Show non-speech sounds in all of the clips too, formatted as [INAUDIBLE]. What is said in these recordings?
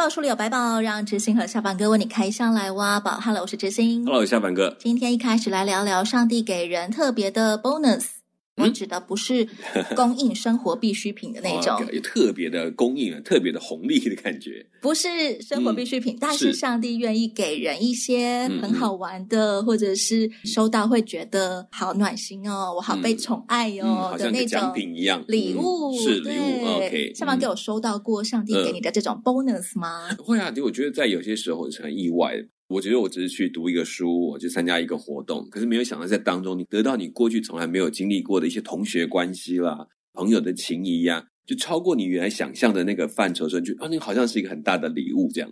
宝书里有白宝，让知心和下凡哥为你开箱来挖宝。Hello，我是知心。Hello，下凡哥。今天一开始来聊聊上帝给人特别的 bonus。我指的不是供应生活必需品的那种，有特别的供应，特别的红利的感觉。不是生活必需品，嗯、但是上帝愿意给人一些很好玩的，嗯、或者是收到会觉得好暖心哦，我好被宠爱哦、嗯、的那种礼物，礼物、嗯、礼物是礼物。OK，下凡哥有收到过上帝给你的这种 bonus 吗？嗯、会啊，我觉得在有些时候是很意外的。我觉得我只是去读一个书，我去参加一个活动，可是没有想到在当中，你得到你过去从来没有经历过的一些同学关系啦、朋友的情谊呀、就超过你原来想象的那个范畴，所以就啊，你好像是一个很大的礼物这样。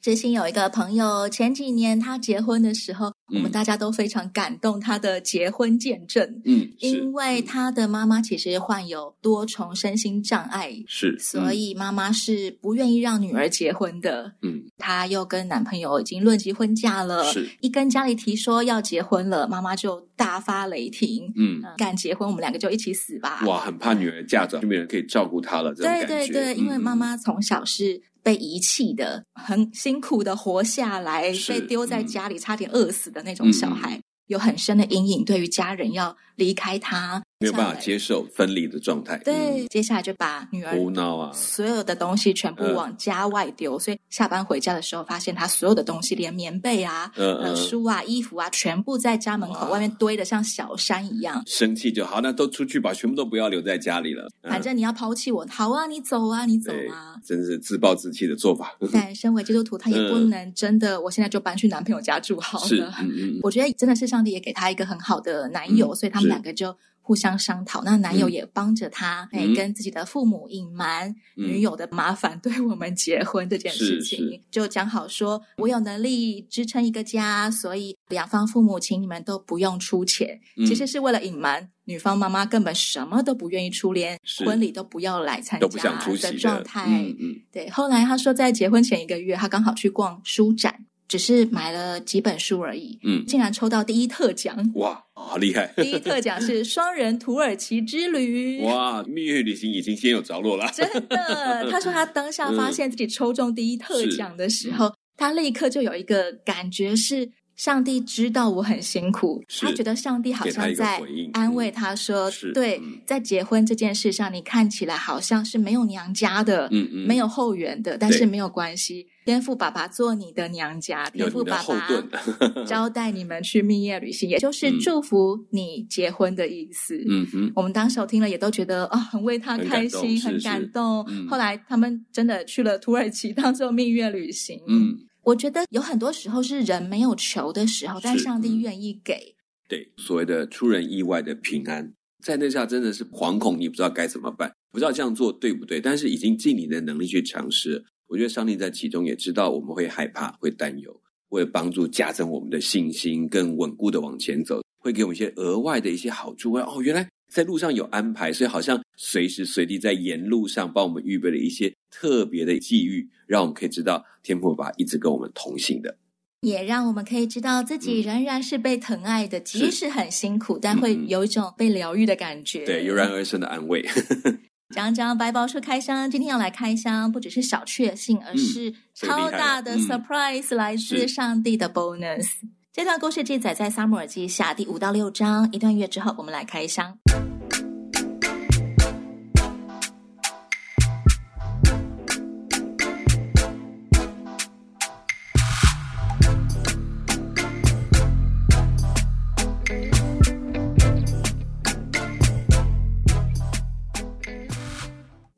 知心有一个朋友，前几年他结婚的时候。我们大家都非常感动他的结婚见证，嗯，因为他的妈妈其实患有多重身心障碍，是，所以妈妈是不愿意让女儿结婚的，嗯，她又跟男朋友已经论及婚嫁了，是，一跟家里提说要结婚了，妈妈就大发雷霆，嗯，敢结婚我们两个就一起死吧，哇，很怕女儿嫁走就没人可以照顾她了，对对对，因为妈妈从小是被遗弃的，很辛苦的活下来，被丢在家里差点饿死的那种小孩。有很深的阴影，对于家人要离开他。没有办法接受分离的状态。对，接下来就把女儿胡闹啊，所有的东西全部往家外丢。所以下班回家的时候，发现他所有的东西，连棉被啊、呃书啊、衣服啊，全部在家门口外面堆的像小山一样。生气就好，那都出去吧，全部都不要留在家里了。反正你要抛弃我，好啊，你走啊，你走啊。真是自暴自弃的做法。[LAUGHS] 但身为基督徒，他也不能真的，我现在就搬去男朋友家住好了。我觉得真的是上帝也给他一个很好的男友，所以他们两个就。互相商讨，那男友也帮着他，哎、嗯，跟自己的父母隐瞒女友的麻烦，对我们结婚这件事情，就讲好说，我有能力支撑一个家，所以两方父母请你们都不用出钱，嗯、其实是为了隐瞒女方妈妈根本什么都不愿意出，连婚礼都不要来参加的状态。嗯嗯，对。后来他说，在结婚前一个月，他刚好去逛书展。只是买了几本书而已，嗯，竟然抽到第一特奖，哇，好厉害！第一特奖是双人土耳其之旅，[LAUGHS] 哇，蜜月旅行已经先有着落了，真的。他说他当下发现自己抽中第一特奖的时候，嗯、他立刻就有一个感觉是。上帝知道我很辛苦，他觉得上帝好像在安慰他说：“对，在结婚这件事上，你看起来好像是没有娘家的，嗯嗯，没有后援的，但是没有关系，天父爸爸做你的娘家，天父爸爸招待你们去蜜月旅行，也就是祝福你结婚的意思。”嗯哼，我们当时听了也都觉得啊，很为他开心，很感动。后来他们真的去了土耳其当做蜜月旅行。嗯。我觉得有很多时候是人没有求的时候，但上帝愿意给。对，所谓的出人意外的平安，在那下真的是惶恐，你不知道该怎么办，不知道这样做对不对，但是已经尽你的能力去尝试。我觉得上帝在其中也知道我们会害怕、会担忧，会帮助加增我们的信心，更稳固的往前走，会给我们一些额外的一些好处。哦，原来。在路上有安排，所以好像随时随地在沿路上帮我们预备了一些特别的际遇，让我们可以知道天父爸爸一直跟我们同行的，也让我们可以知道自己仍然是被疼爱的，即使很辛苦，但会有一种被疗愈的感觉。对，油然而生的安慰。[LAUGHS] 讲讲白宝书开箱，今天要来开箱，不只是小确幸，而是超大的 surprise，来自上帝的 bonus。这段故事记载在撒母耳记下第五到六章。一段月之后，我们来开箱。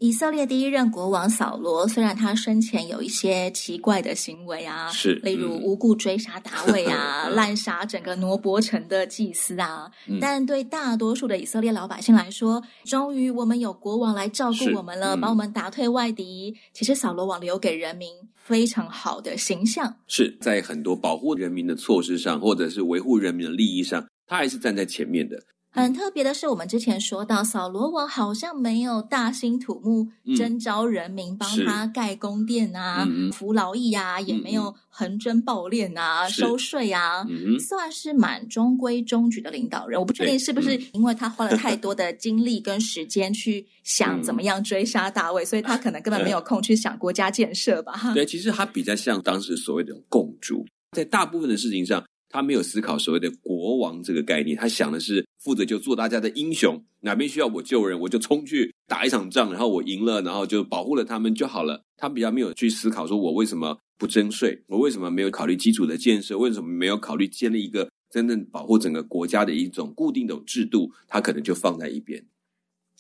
以以色列第一任国王扫罗，虽然他生前有一些奇怪的行为啊，是，例如无故追杀大卫啊 [LAUGHS] [LAUGHS] 滥杀整个挪伯城的祭司啊，嗯、但对大多数的以色列老百姓来说，终于我们有国王来照顾我们了，把、嗯、我们打退外敌。其实扫罗王留给人民非常好的形象，是在很多保护人民的措施上，或者是维护人民的利益上，他还是站在前面的。很特别的是，我们之前说到扫罗王好像没有大兴土木，征召人民帮他盖宫殿啊、嗯、服劳役啊，嗯、也没有横征暴敛啊、收税啊，嗯、算是蛮中规中矩的领导人。我不确定是不是因为他花了太多的精力跟时间去想怎么样追杀大卫，嗯、所以他可能根本没有空去想国家建设吧？对，其实他比较像当时所谓的共主，在大部分的事情上。他没有思考所谓的国王这个概念，他想的是负责就做大家的英雄，哪边需要我救人，我就冲去打一场仗，然后我赢了，然后就保护了他们就好了。他比较没有去思考说，我为什么不征税，我为什么没有考虑基础的建设，为什么没有考虑建立一个真正保护整个国家的一种固定的制度，他可能就放在一边。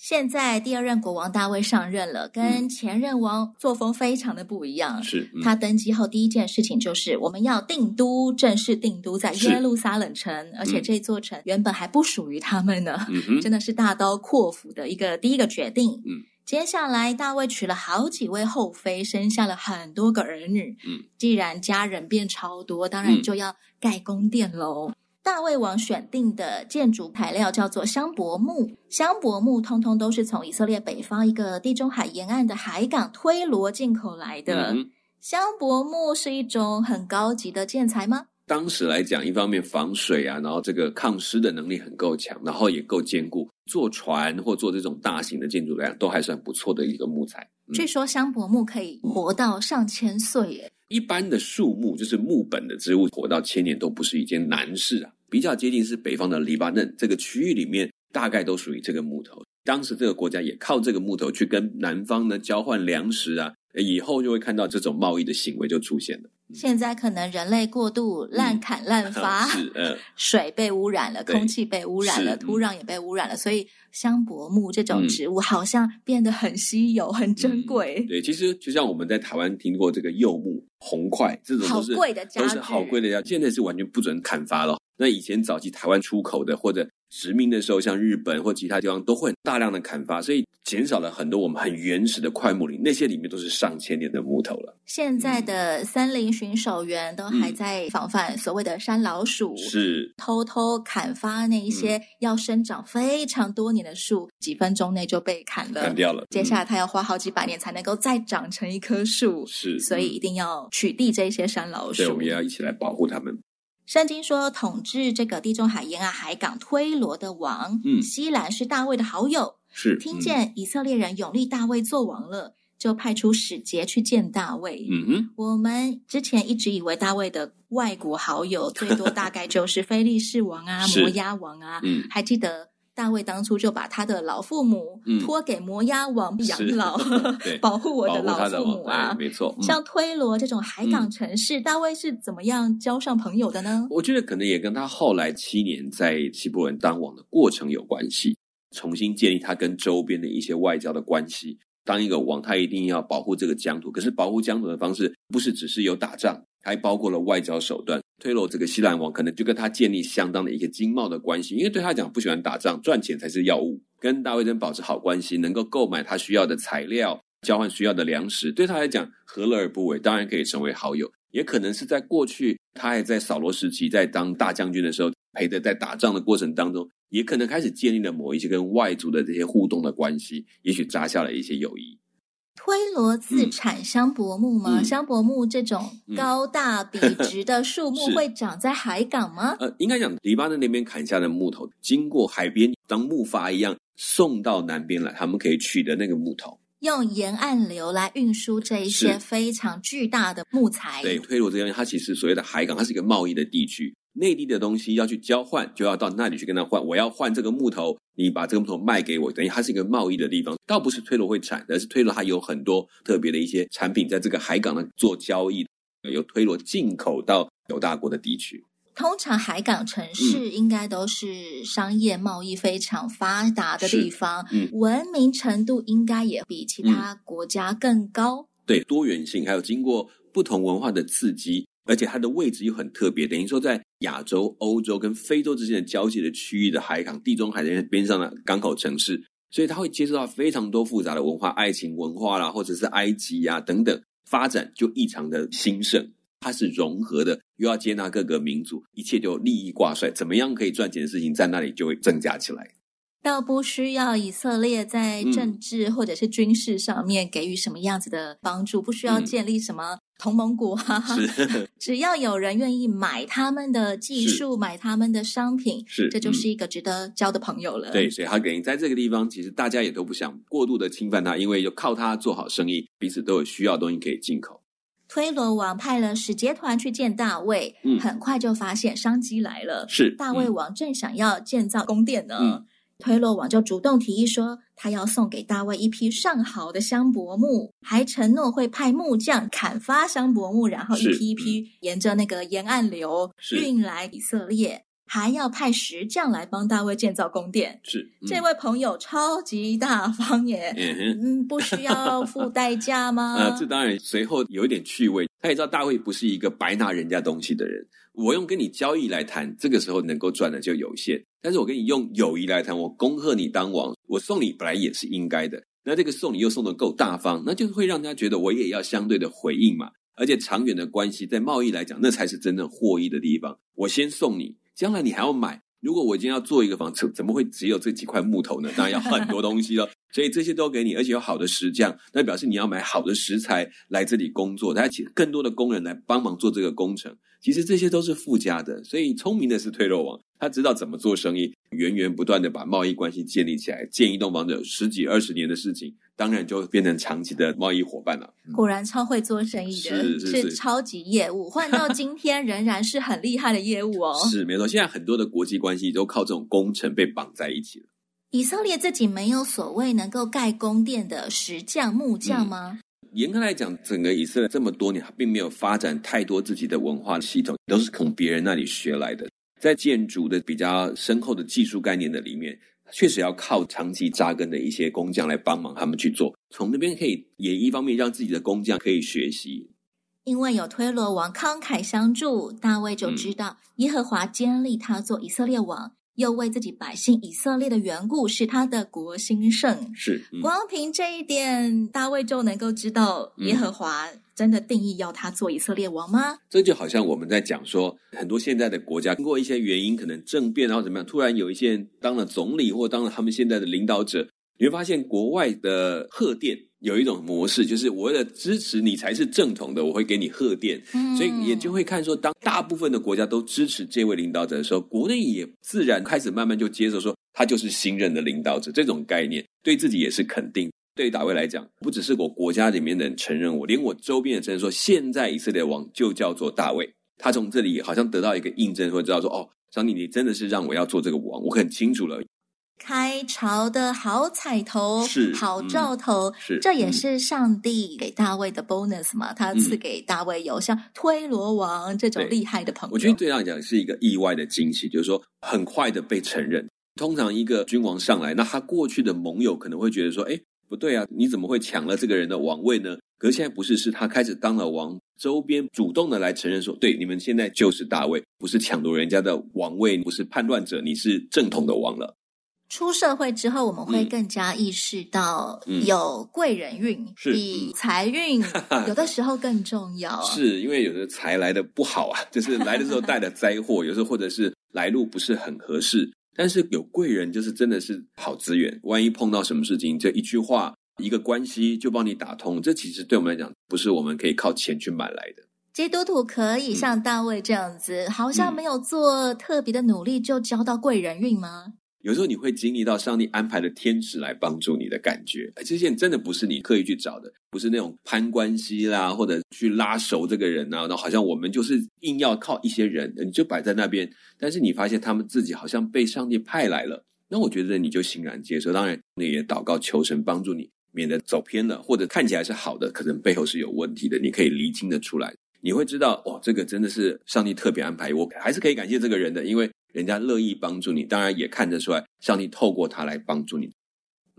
现在第二任国王大卫上任了，跟前任王作风非常的不一样。是、嗯、他登基后第一件事情就是我们要定都，正式定都在耶路撒冷城，而且这座城原本还不属于他们呢，嗯、[LAUGHS] 真的是大刀阔斧的一个第一个决定。嗯、接下来大卫娶了好几位后妃，生下了很多个儿女。嗯、既然家人变超多，当然就要盖宫殿喽。大卫王选定的建筑材料叫做香柏木，香柏木通通都是从以色列北方一个地中海沿岸的海港推罗进口来的。嗯、香柏木是一种很高级的建材吗？当时来讲，一方面防水啊，然后这个抗湿的能力很够强，然后也够坚固，坐船或做这种大型的建筑来讲，都还算不错的一个木材。嗯、据说香柏木可以活到上千岁耶。一般的树木就是木本的植物，活到千年都不是一件难事啊。比较接近是北方的黎巴嫩这个区域里面，大概都属于这个木头。当时这个国家也靠这个木头去跟南方呢交换粮食啊，以后就会看到这种贸易的行为就出现了。现在可能人类过度滥砍滥 [LAUGHS] 伐，嗯、水被污染了，空气被污染了，土壤也被污染了，所以香柏木这种植物好像变得很稀有、很珍贵。嗯、对，其实就像我们在台湾听过这个柚木、红桧这种都是好贵的家具，都是好贵的家具，现在是完全不准砍伐了。那以前早期台湾出口的或者殖民的时候，像日本或其他地方都会大量的砍伐，所以减少了很多我们很原始的块木林，那些里面都是上千年的木头了。现在的森林巡守员都还在防范所谓的山老鼠，是偷偷砍伐那一些要生长非常多年的树，几分钟内就被砍了，砍掉了。接下来他要花好几百年才能够再长成一棵树，是，所以一定要取缔这些山老鼠。对，我们也要一起来保护他们。圣经说，统治这个地中海沿岸海港推罗的王，嗯，西兰是大卫的好友，是听见以色列人永立大卫做王了，就派出使节去见大卫。嗯哼，我们之前一直以为大卫的外国好友最多大概就是 [LAUGHS] 非利士王啊、摩押王啊，嗯，还记得。大卫当初就把他的老父母托给摩押王养老，[LAUGHS] 嗯、保护我的老父母啊，没错。嗯、像推罗这种海港城市，嗯、大卫是怎么样交上朋友的呢？我觉得可能也跟他后来七年在希伯伦当王的过程有关系，重新建立他跟周边的一些外交的关系。当一个王，他一定要保护这个疆土，可是保护疆土的方式不是只是有打仗，还包括了外交手段。推罗这个西兰王可能就跟他建立相当的一个经贸的关系，因为对他讲不喜欢打仗，赚钱才是要务。跟大卫真保持好关系，能够购买他需要的材料，交换需要的粮食，对他来讲何乐而不为？当然可以成为好友。也可能是在过去，他还在扫罗时期，在当大将军的时候，陪着在打仗的过程当中，也可能开始建立了某一些跟外族的这些互动的关系，也许扎下了一些友谊。推罗自产香柏木吗？嗯、香柏木这种高大笔直的树木 [LAUGHS] 会长在海港吗？呃，应该讲，黎巴嫩那边砍下的木头，经过海边当木筏一样送到南边来，他们可以取得那个木头，用沿岸流来运输这一些非常巨大的木材。对，推罗这边，它其实所谓的海港，它是一个贸易的地区。内地的东西要去交换，就要到那里去跟他换。我要换这个木头，你把这个木头卖给我，等于它是一个贸易的地方。倒不是推罗会产，而是推罗它有很多特别的一些产品在这个海港呢做交易，由推罗进口到有大国的地区。通常海港城市应该都是商业贸易非常发达的地方，嗯，文明程度应该也比其他国家更高。对，多元性还有经过不同文化的刺激，而且它的位置又很特别，等于说在亚洲、欧洲跟非洲之间的交界的区域的海港，地中海的边上的港口城市，所以它会接触到非常多复杂的文化、爱情文化啦，或者是埃及啊等等，发展就异常的兴盛。它是融合的，又要接纳各个民族，一切就利益挂帅，怎么样可以赚钱的事情在那里就会增加起来。倒不需要以色列在政治或者是军事上面给予什么样子的帮助，嗯、不需要建立什么同盟国，啊，嗯、只要有人愿意买他们的技术，买他们的商品，是，这就是一个值得交的朋友了。对，所以他等于在这个地方，其实大家也都不想过度的侵犯他，因为就靠他做好生意，彼此都有需要的东西可以进口。推罗王派了使节团去见大卫，嗯，很快就发现商机来了。是大卫王正想要建造宫殿呢，嗯、推罗王就主动提议说，他要送给大卫一批上好的香柏木，还承诺会派木匠砍伐香柏木，然后一批一批沿着那个沿岸流运来以色列。还要派石匠来帮大卫建造宫殿，是、嗯、这位朋友超级大方耶，嗯，嗯，不需要付代价 [LAUGHS] 吗？啊，这当然随后有一点趣味，他也知道大卫不是一个白拿人家东西的人，我用跟你交易来谈，这个时候能够赚的就有限，但是我跟你用友谊来谈，我恭贺你当王，我送你本来也是应该的，那这个送你又送的够大方，那就会让人家觉得我也要相对的回应嘛，而且长远的关系在贸易来讲，那才是真正获益的地方，我先送你。将来你还要买？如果我今天要做一个房子，怎么会只有这几块木头呢？当然要很多东西了。[LAUGHS] 所以这些都给你，而且有好的石匠，那表示你要买好的石材来这里工作，大家请更多的工人来帮忙做这个工程。其实这些都是附加的。所以聪明的是退肉王，他知道怎么做生意，源源不断的把贸易关系建立起来，建一栋房子有十几二十年的事情。当然就变成长期的贸易伙伴了。果然超会做生意的，是，是，是，是超级业务。换到今天仍然是很厉害的业务哦。是没错，现在很多的国际关系都靠这种工程被绑在一起了。以色列自己没有所谓能够盖宫殿的石匠、木匠吗？嗯，严格来讲，整个以色列这么多年，并没有发展太多自己的文化系统，都是从别人那里学来的。在建筑的比较深厚的技术概念的里面。确实要靠长期扎根的一些工匠来帮忙他们去做，从那边可以也一方面让自己的工匠可以学习。因为有推罗王慷慨相助，大卫就知道耶和华坚立他做以色列王，又为自己百姓以色列的缘故，使他的国兴盛。是，嗯、光凭这一点，大卫就能够知道耶和华。真的定义要他做以色列王吗？这就好像我们在讲说，很多现在的国家经过一些原因，可能政变然后怎么样，突然有一些人当了总理或当了他们现在的领导者，你会发现国外的贺电有一种模式，就是我为了支持你才是正统的，我会给你贺电。嗯，所以也就会看说，当大部分的国家都支持这位领导者的时候，国内也自然开始慢慢就接受说，他就是新任的领导者这种概念，对自己也是肯定。对于大卫来讲，不只是我国家里面的人承认我，连我周边的人承认说，现在以色列王就叫做大卫。他从这里好像得到一个印证，会知道说，哦，上帝，你真的是让我要做这个王，我很清楚了。开朝的好彩头，是好兆头，嗯、是这也是上帝给大卫的 bonus 嘛？他赐给大卫有像推罗王这种厉害的朋友。我觉得对他来讲是一个意外的惊喜，就是说很快的被承认。通常一个君王上来，那他过去的盟友可能会觉得说，哎。不对啊！你怎么会抢了这个人的王位呢？可是现在不是，是他开始当了王，周边主动的来承认说，对，你们现在就是大卫，不是抢夺人家的王位，不是叛乱者，你是正统的王了。出社会之后，我们会更加意识到，有贵人运、嗯、比财运有的时候更重要、啊。是因为有的财来的不好啊，就是 [LAUGHS] 来的时候带的灾祸，有时候或者是来路不是很合适。但是有贵人，就是真的是好资源。万一碰到什么事情，这一句话、一个关系就帮你打通。这其实对我们来讲，不是我们可以靠钱去买来的。基督徒可以像大卫这样子，嗯、好像没有做特别的努力，就交到贵人运吗？有时候你会经历到上帝安排的天使来帮助你的感觉，而这些真的不是你刻意去找的，不是那种攀关系啦，或者去拉熟这个人啊，那好像我们就是硬要靠一些人，你就摆在那边，但是你发现他们自己好像被上帝派来了，那我觉得你就欣然接受，当然你也祷告求神帮助你，免得走偏了，或者看起来是好的，可能背后是有问题的，你可以厘清的出来。你会知道，哦，这个真的是上帝特别安排，我还是可以感谢这个人的，因为人家乐意帮助你，当然也看得出来，上帝透过他来帮助你。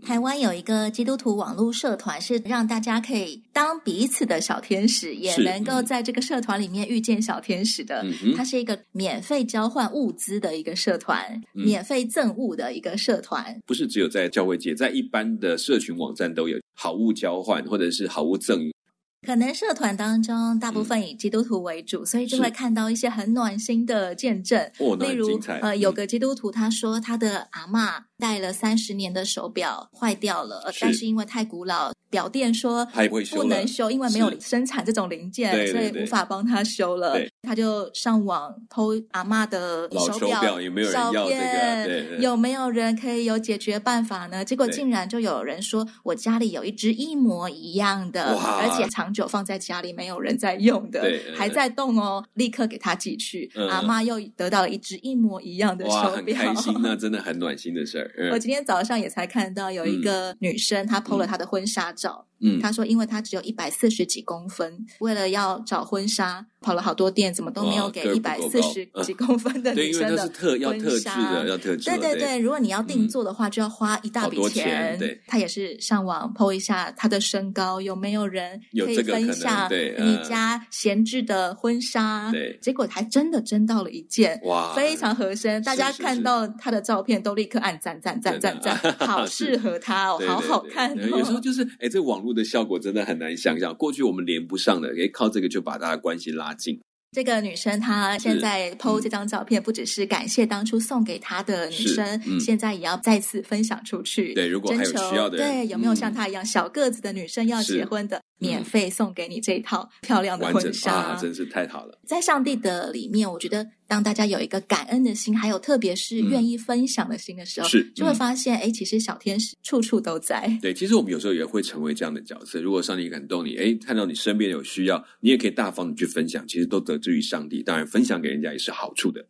台湾有一个基督徒网络社团，是让大家可以当彼此的小天使，也能够在这个社团里面遇见小天使的。嗯、它是一个免费交换物资的一个社团，嗯、免费赠物的一个社团。不是只有在教会界，在一般的社群网站都有好物交换，或者是好物赠与。可能社团当中大部分以基督徒为主，嗯、所以就会看到一些很暖心的见证。哦、例如，呃，有个基督徒他说他的阿嬷戴了三十年的手表坏掉了，但是因为太古老。表店说不能修，因为没有生产这种零件，所以无法帮他修了。他就上网 po 阿妈的手表有没有人要这个？有没有人可以有解决办法呢？结果竟然就有人说，我家里有一只一模一样的，而且长久放在家里没有人在用的，还在动哦，立刻给他寄去。阿妈又得到了一只一模一样的手表，很开心，那 [LAUGHS] 真的很暖心的事儿。我今天早上也才看到有一个女生，她 po 了她的婚纱照。嗯，他说，因为他只有一百四十几公分，为了要找婚纱，跑了好多店，怎么都没有给一百四十几公分的女生的婚纱。对，因为那是特要特制的，要特制。对对对，如果你要定做的话，就要花一大笔钱。对，他也是上网 po 一下他的身高，有没有人可以分享你家闲置的婚纱？对，结果还真的征到了一件，哇，非常合身。大家看到他的照片都立刻按赞赞赞赞赞，好适合他哦，好好看。有时候就是，哎，这网络。的效果真的很难想象，过去我们连不上的，可以靠这个就把大家关系拉近。这个女生她现在 PO 这张照片，不只是感谢当初送给她的女生，嗯、现在也要再次分享出去。对，如果还有需要的人，对，有没有像她一样、嗯、小个子的女生要结婚的？免费送给你这一套漂亮的婚纱，啊，真是太好了！在上帝的里面，我觉得当大家有一个感恩的心，还有特别是愿意分享的心的时候，是、嗯、就会发现，哎、嗯，其实小天使处处都在。对，其实我们有时候也会成为这样的角色。如果上帝感动你，哎，看到你身边有需要，你也可以大方的去分享，其实都得之于上帝。当然，分享给人家也是好处的。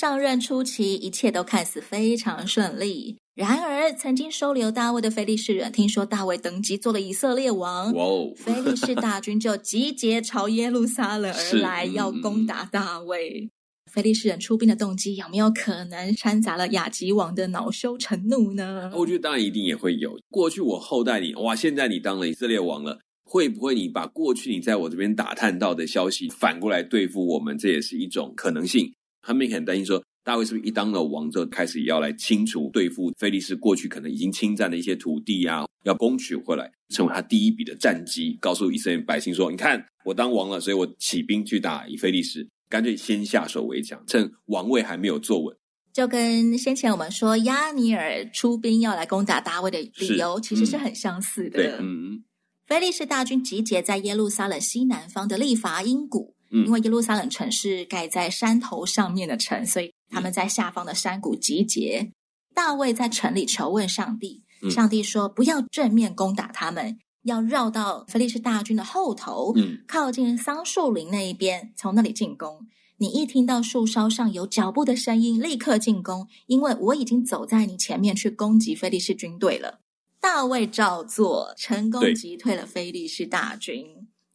上任初期，一切都看似非常顺利。然而，曾经收留大卫的非利士人听说大卫登基做了以色列王，哇哦！[LAUGHS] 非利士大军就集结朝耶路撒冷而来，嗯、要攻打大卫。非利士人出兵的动机有没有可能掺杂了亚吉王的恼羞成怒呢？我觉得当然一定也会有。过去我厚待你，哇！现在你当了以色列王了，会不会你把过去你在我这边打探到的消息反过来对付我们？这也是一种可能性。他们也很担心说，大卫是不是一当了王之后，开始要来清除、对付菲利士过去可能已经侵占的一些土地啊，要攻取回来，成为他第一笔的战机，告诉以色列百姓说：“你看，我当王了，所以我起兵去打以非利士，干脆先下手为强，趁王位还没有坐稳。”就跟先前我们说亚尼尔出兵要来攻打大卫的理由，其实是很相似的。对，嗯，菲利士大军集结在耶路撒冷西南方的利乏音谷。因为耶路撒冷城是盖在山头上面的城，所以他们在下方的山谷集结。大卫在城里求问上帝，上帝说：“不要正面攻打他们，要绕到菲利士大军的后头，靠近桑树林那一边，从那里进攻。你一听到树梢上有脚步的声音，立刻进攻，因为我已经走在你前面去攻击菲利士军队了。”大卫照做，成功击退了菲利士大军。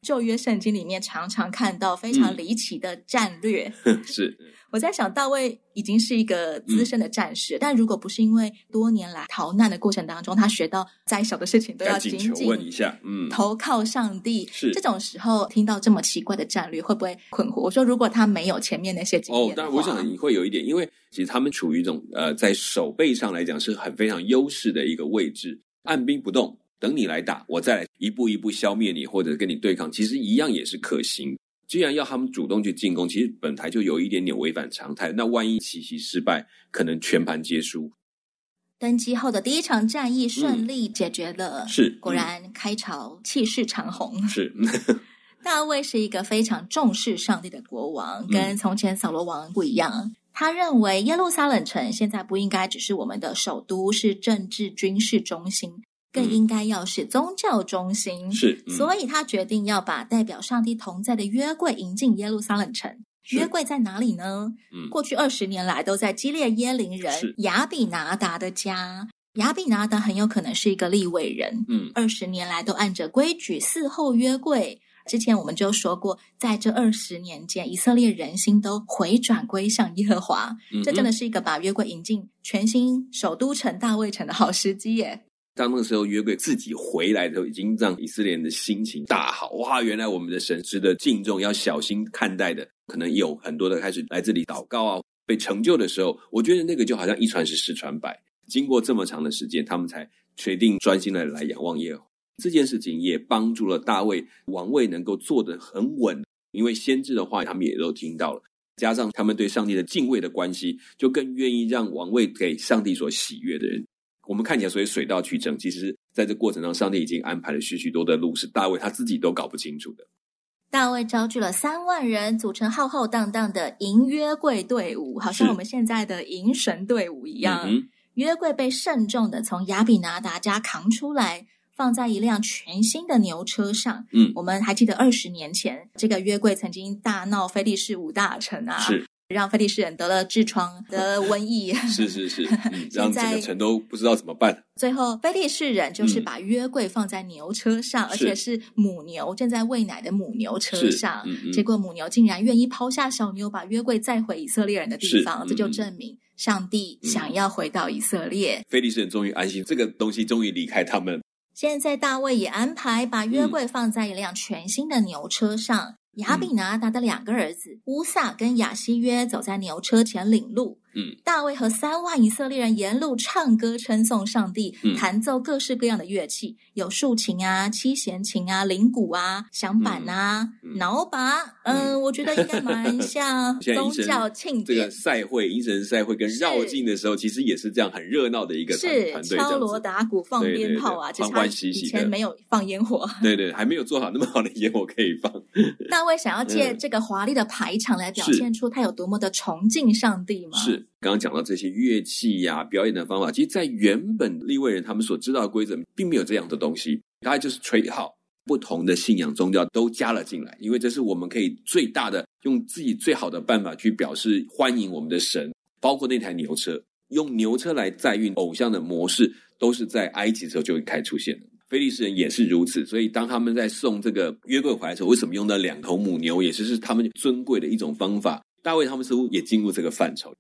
旧约圣经里面常常看到非常离奇的战略，嗯、[LAUGHS] 是。我在想，大卫已经是一个资深的战士，嗯、但如果不是因为多年来逃难的过程当中，他学到再小的事情都要紧紧问一下，嗯，投靠上帝。是这种时候听到这么奇怪的战略，会不会困惑？我说，如果他没有前面那些经验，哦，当然，我想你会有一点，因为其实他们处于一种呃，在守备上来讲是很非常优势的一个位置，按兵不动。等你来打，我再来一步一步消灭你，或者跟你对抗，其实一样也是可行。既然要他们主动去进攻，其实本台就有一点点违反常态。那万一奇袭失败，可能全盘皆输。登基后的第一场战役顺利解决了，嗯、是果然开朝气势长虹。是 [LAUGHS] [LAUGHS] 大卫是一个非常重视上帝的国王，跟从前扫罗王不一样。嗯、他认为耶路撒冷城现在不应该只是我们的首都，是政治军事中心。更应该要是宗教中心。是，嗯、所以他决定要把代表上帝同在的约柜迎进耶路撒冷城。约柜在哪里呢？嗯，过去二十年来都在基列耶林人亚比拿达的家。亚比拿达很有可能是一个立位人。嗯，二十年来都按着规矩伺候约柜。之前我们就说过，在这二十年间，以色列人心都回转归向耶和华。嗯、这真的是一个把约柜引进全新首都城大卫城的好时机耶。当那个时候约柜自己回来的时候，已经让以色列人的心情大好。哇，原来我们的神值得敬重，要小心看待的。可能有很多的开始来这里祷告啊，被成就的时候，我觉得那个就好像一传十，十传百。经过这么长的时间，他们才决定专心的来仰望耶和华。这件事情也帮助了大卫王位能够坐得很稳，因为先知的话他们也都听到了，加上他们对上帝的敬畏的关系，就更愿意让王位给上帝所喜悦的人。我们看起来所以水到渠成，其实在这过程中，上帝已经安排了许许多的路，是大卫他自己都搞不清楚的。大卫召聚了三万人，组成浩浩荡荡的迎约柜队伍，好像我们现在的迎神队伍一样。嗯、约柜被慎重的从亚比拿达家扛出来，放在一辆全新的牛车上。嗯，我们还记得二十年前，这个约柜曾经大闹非利士五大城啊。是。让菲利士人得了痔疮、得瘟疫，[LAUGHS] 是是是，嗯、[LAUGHS] 让整个城都不知道怎么办。最后，菲利士人就是把约柜放在牛车上，嗯、而且是母牛正在喂奶的母牛车上。结果母牛竟然愿意抛下小牛，把约柜载回以色列人的地方，嗯、这就证明上帝想要回到以色列。菲利士人终于安心，这个东西终于离开他们。现在大卫也安排把约柜放在一辆全新的牛车上。亚比拿达的两个儿子乌萨跟亚希约走在牛车前领路。嗯，大卫和三万以色列人沿路唱歌称颂上帝，嗯、弹奏各式各样的乐器，有竖琴啊、七弦琴啊、铃鼓啊、响板啊、挠把。嗯，我觉得应该蛮 [LAUGHS] 像宗教庆典。这个赛会、迎神赛会跟绕境的时候，其实也是这样很热闹的一个团队，是敲锣打鼓、放鞭炮啊，欢欢喜喜。以前没有放烟火，[LAUGHS] 对对，还没有做好那么好的烟火可以放。大卫想要借这个华丽的排场来表现出他有多么的崇敬上帝吗？是。刚刚讲到这些乐器呀、表演的方法，其实，在原本利未人他们所知道的规则，并没有这样的东西。大概就是吹号，不同的信仰宗教都加了进来，因为这是我们可以最大的用自己最好的办法去表示欢迎我们的神。包括那台牛车，用牛车来载运偶像的模式，都是在埃及的时候就会开始出现的。非利士人也是如此，所以当他们在送这个约柜回来的时候，为什么用到两头母牛，也是是他们尊贵的一种方法。大卫他们似乎也进入这个范畴。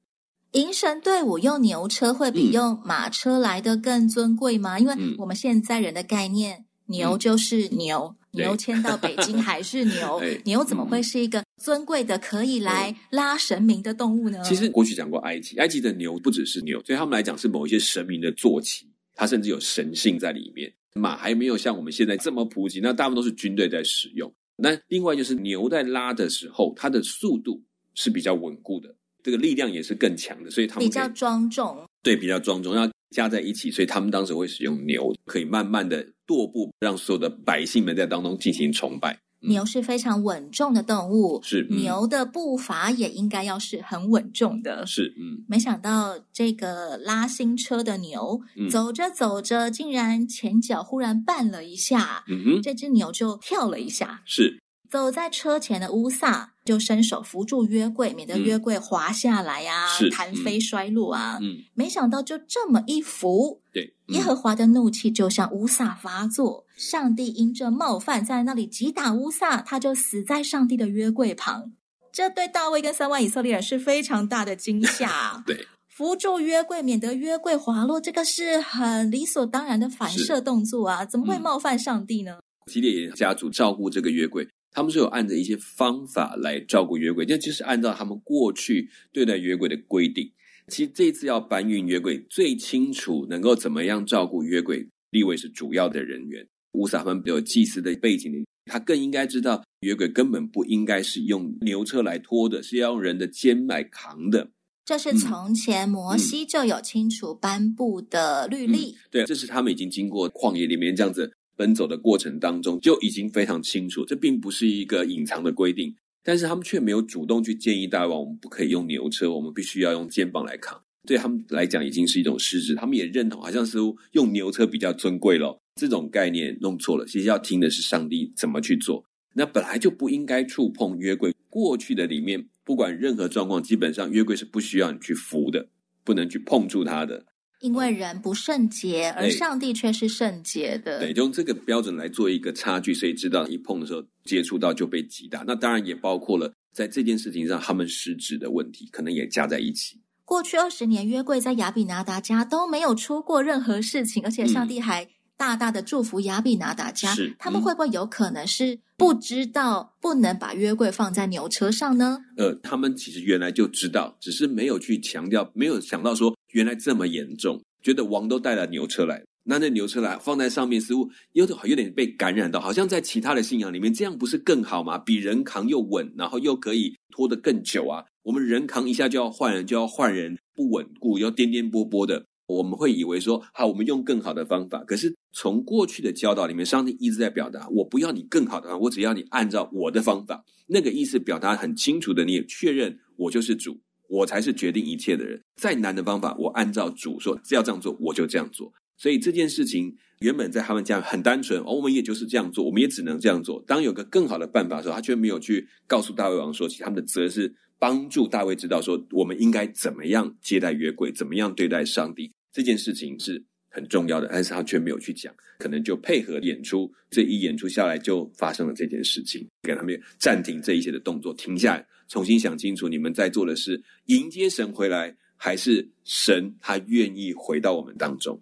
迎神队伍用牛车会比用马车来的更尊贵吗？嗯、因为我们现在人的概念，牛就是牛，嗯、牛迁到北京还是牛，[LAUGHS] 牛怎么会是一个尊贵的可以来拉神明的动物呢？其实过去讲过埃及，埃及的牛不只是牛，对他们来讲是某一些神明的坐骑，它甚至有神性在里面。马还没有像我们现在这么普及，那大部分都是军队在使用。那另外就是牛在拉的时候，它的速度是比较稳固的。这个力量也是更强的，所以他们比较庄重。对，比较庄重，要加在一起，所以他们当时会使用牛，可以慢慢的踱步，让所有的百姓们在当中进行崇拜。嗯、牛是非常稳重的动物，是、嗯、牛的步伐也应该要是很稳重的。是，嗯，没想到这个拉新车的牛、嗯、走着走着，竟然前脚忽然绊了一下，嗯哼，这只牛就跳了一下，是。走在车前的乌撒就伸手扶住约柜，免得约柜滑下来呀、啊，嗯、弹飞摔落啊。嗯，没想到就这么一扶，对，耶和华的怒气就向乌撒发作。上帝因这冒犯在那里击打乌撒，他就死在上帝的约柜旁。这对大卫跟三万以色列人是非常大的惊吓。[LAUGHS] 对，扶住约柜，免得约柜滑落，这个是很理所当然的反射动作啊，怎么会冒犯上帝呢？基列家族照顾这个约柜。他们是有按着一些方法来照顾约柜，这就是按照他们过去对待约柜的规定。其实这次要搬运约柜，最清楚能够怎么样照顾约柜，立位是主要的人员。乌撒他们有祭司的背景，他更应该知道约柜根本不应该是用牛车来拖的，是要用人的肩来扛的。这是从前摩西就有清楚颁布的律例。嗯嗯、对，这是他们已经经过旷野里面这样子。奔走的过程当中就已经非常清楚，这并不是一个隐藏的规定，但是他们却没有主动去建议大王，我们不可以用牛车，我们必须要用肩膀来扛。对他们来讲已经是一种失职。他们也认同，好像是用牛车比较尊贵咯。这种概念弄错了。其实要听的是上帝怎么去做。那本来就不应该触碰约柜。过去的里面，不管任何状况，基本上约柜是不需要你去扶的，不能去碰触它的。因为人不圣洁，而上帝却是圣洁的。对，就用这个标准来做一个差距，所以知道一碰的时候接触到就被击打。那当然也包括了在这件事情上他们失职的问题，可能也加在一起。过去二十年，约柜在亚比拿达家都没有出过任何事情，而且上帝还大大的祝福亚比拿达家。是，他们会不会有可能是不知道不能把约柜放在牛车上呢？呃，他们其实原来就知道，只是没有去强调，没有想到说。原来这么严重，觉得王都带了牛车来，那那牛车来放在上面，似乎有点有点被感染到，好像在其他的信仰里面，这样不是更好吗？比人扛又稳，然后又可以拖得更久啊！我们人扛一下就要换人，就要换人，不稳固，要颠颠簸簸的。我们会以为说，好，我们用更好的方法。可是从过去的教导里面，上帝一直在表达，我不要你更好的方法，我只要你按照我的方法。那个意思表达很清楚的，你也确认我就是主。我才是决定一切的人。再难的方法，我按照主说，只要这样做，我就这样做。所以这件事情原本在他们家很单纯，而我们也就是这样做，我们也只能这样做。当有个更好的办法的时候，他却没有去告诉大卫王说，其实他们的责任是帮助大卫知道说，我们应该怎么样接待约柜，怎么样对待上帝。这件事情是很重要的，但是他却没有去讲，可能就配合演出，这一演出下来就发生了这件事情，给他们暂停这一些的动作，停下来。重新想清楚，你们在做的是迎接神回来，还是神他愿意回到我们当中？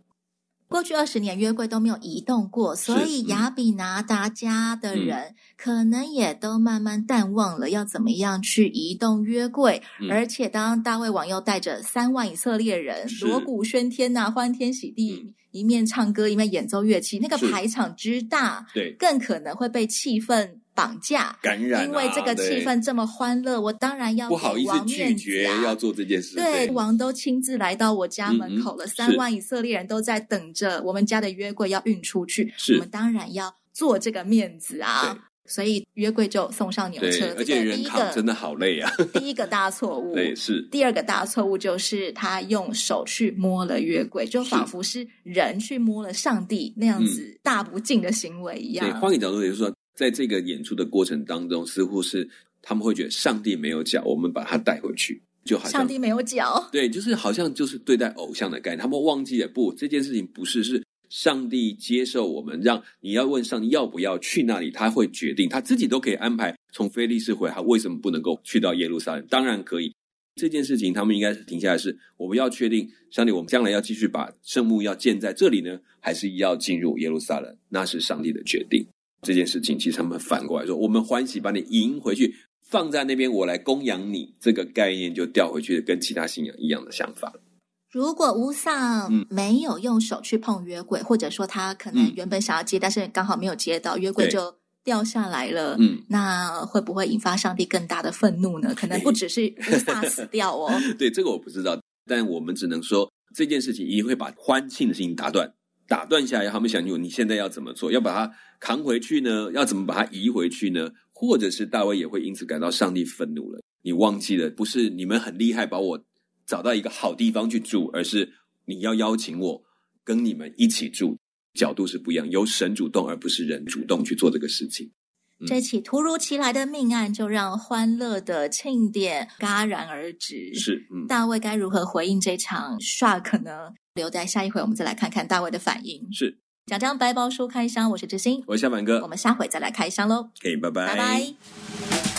过去二十年约柜都没有移动过，所以亚比拿达家的人可能也都慢慢淡忘了要怎么样去移动约柜。嗯、而且当大卫王又带着三万以色列人锣鼓喧天呐、啊，欢天喜地，嗯、一面唱歌一面演奏乐器，那个排场之大，对，更可能会被气氛。绑架感染、啊，因为这个气氛这么欢乐，我当然要不好意思拒绝要做这件事。对，对王都亲自来到我家门口了，嗯嗯三万以色列人都在等着我们家的约柜要运出去，我们当然要做这个面子啊。所以约柜就送上牛车，而且人扛真的好累啊。[LAUGHS] 第一个大错误，对，是。第二个大错误就是他用手去摸了约柜，就仿佛是人去摸了上帝那样子大不敬的行为一样。对，换个角度也就是说。在这个演出的过程当中，似乎是他们会觉得上帝没有脚，我们把他带回去，就好像上帝没有脚。对，就是好像就是对待偶像的概念，他们忘记了不，这件事情不是，是上帝接受我们，让你要问上帝要不要去那里，他会决定，他自己都可以安排。从非利士回来，他为什么不能够去到耶路撒冷？当然可以。这件事情他们应该是停下来是，是我们要确定上帝，我们将来要继续把圣幕要建在这里呢，还是要进入耶路撒冷？那是上帝的决定。这件事情，其实他们反过来说：“我们欢喜把你迎回去，放在那边，我来供养你。”这个概念就调回去，跟其他信仰一样的想法。如果乌萨没有用手去碰约柜，嗯、或者说他可能原本想要接，嗯、但是刚好没有接到，约柜就掉下来了。嗯，那会不会引发上帝更大的愤怒呢？可能不 [LAUGHS] 只是乌萨死掉哦。对，这个我不知道，但我们只能说这件事情一定会把欢庆的事情打断。打断下来，他们想用，你现在要怎么做？要把它扛回去呢？要怎么把它移回去呢？或者是大卫也会因此感到上帝愤怒了？你忘记了，不是你们很厉害，把我找到一个好地方去住，而是你要邀请我跟你们一起住，角度是不一样，由神主动，而不是人主动去做这个事情。嗯、这起突如其来的命案，就让欢乐的庆典戛然而止。是，嗯、大卫该如何回应这场 shock 呢？留在下一回，我们再来看看大卫的反应。是，讲讲白包书开箱，我是知心，我是小满哥，我们下回再来开箱喽。可以，拜拜，拜拜。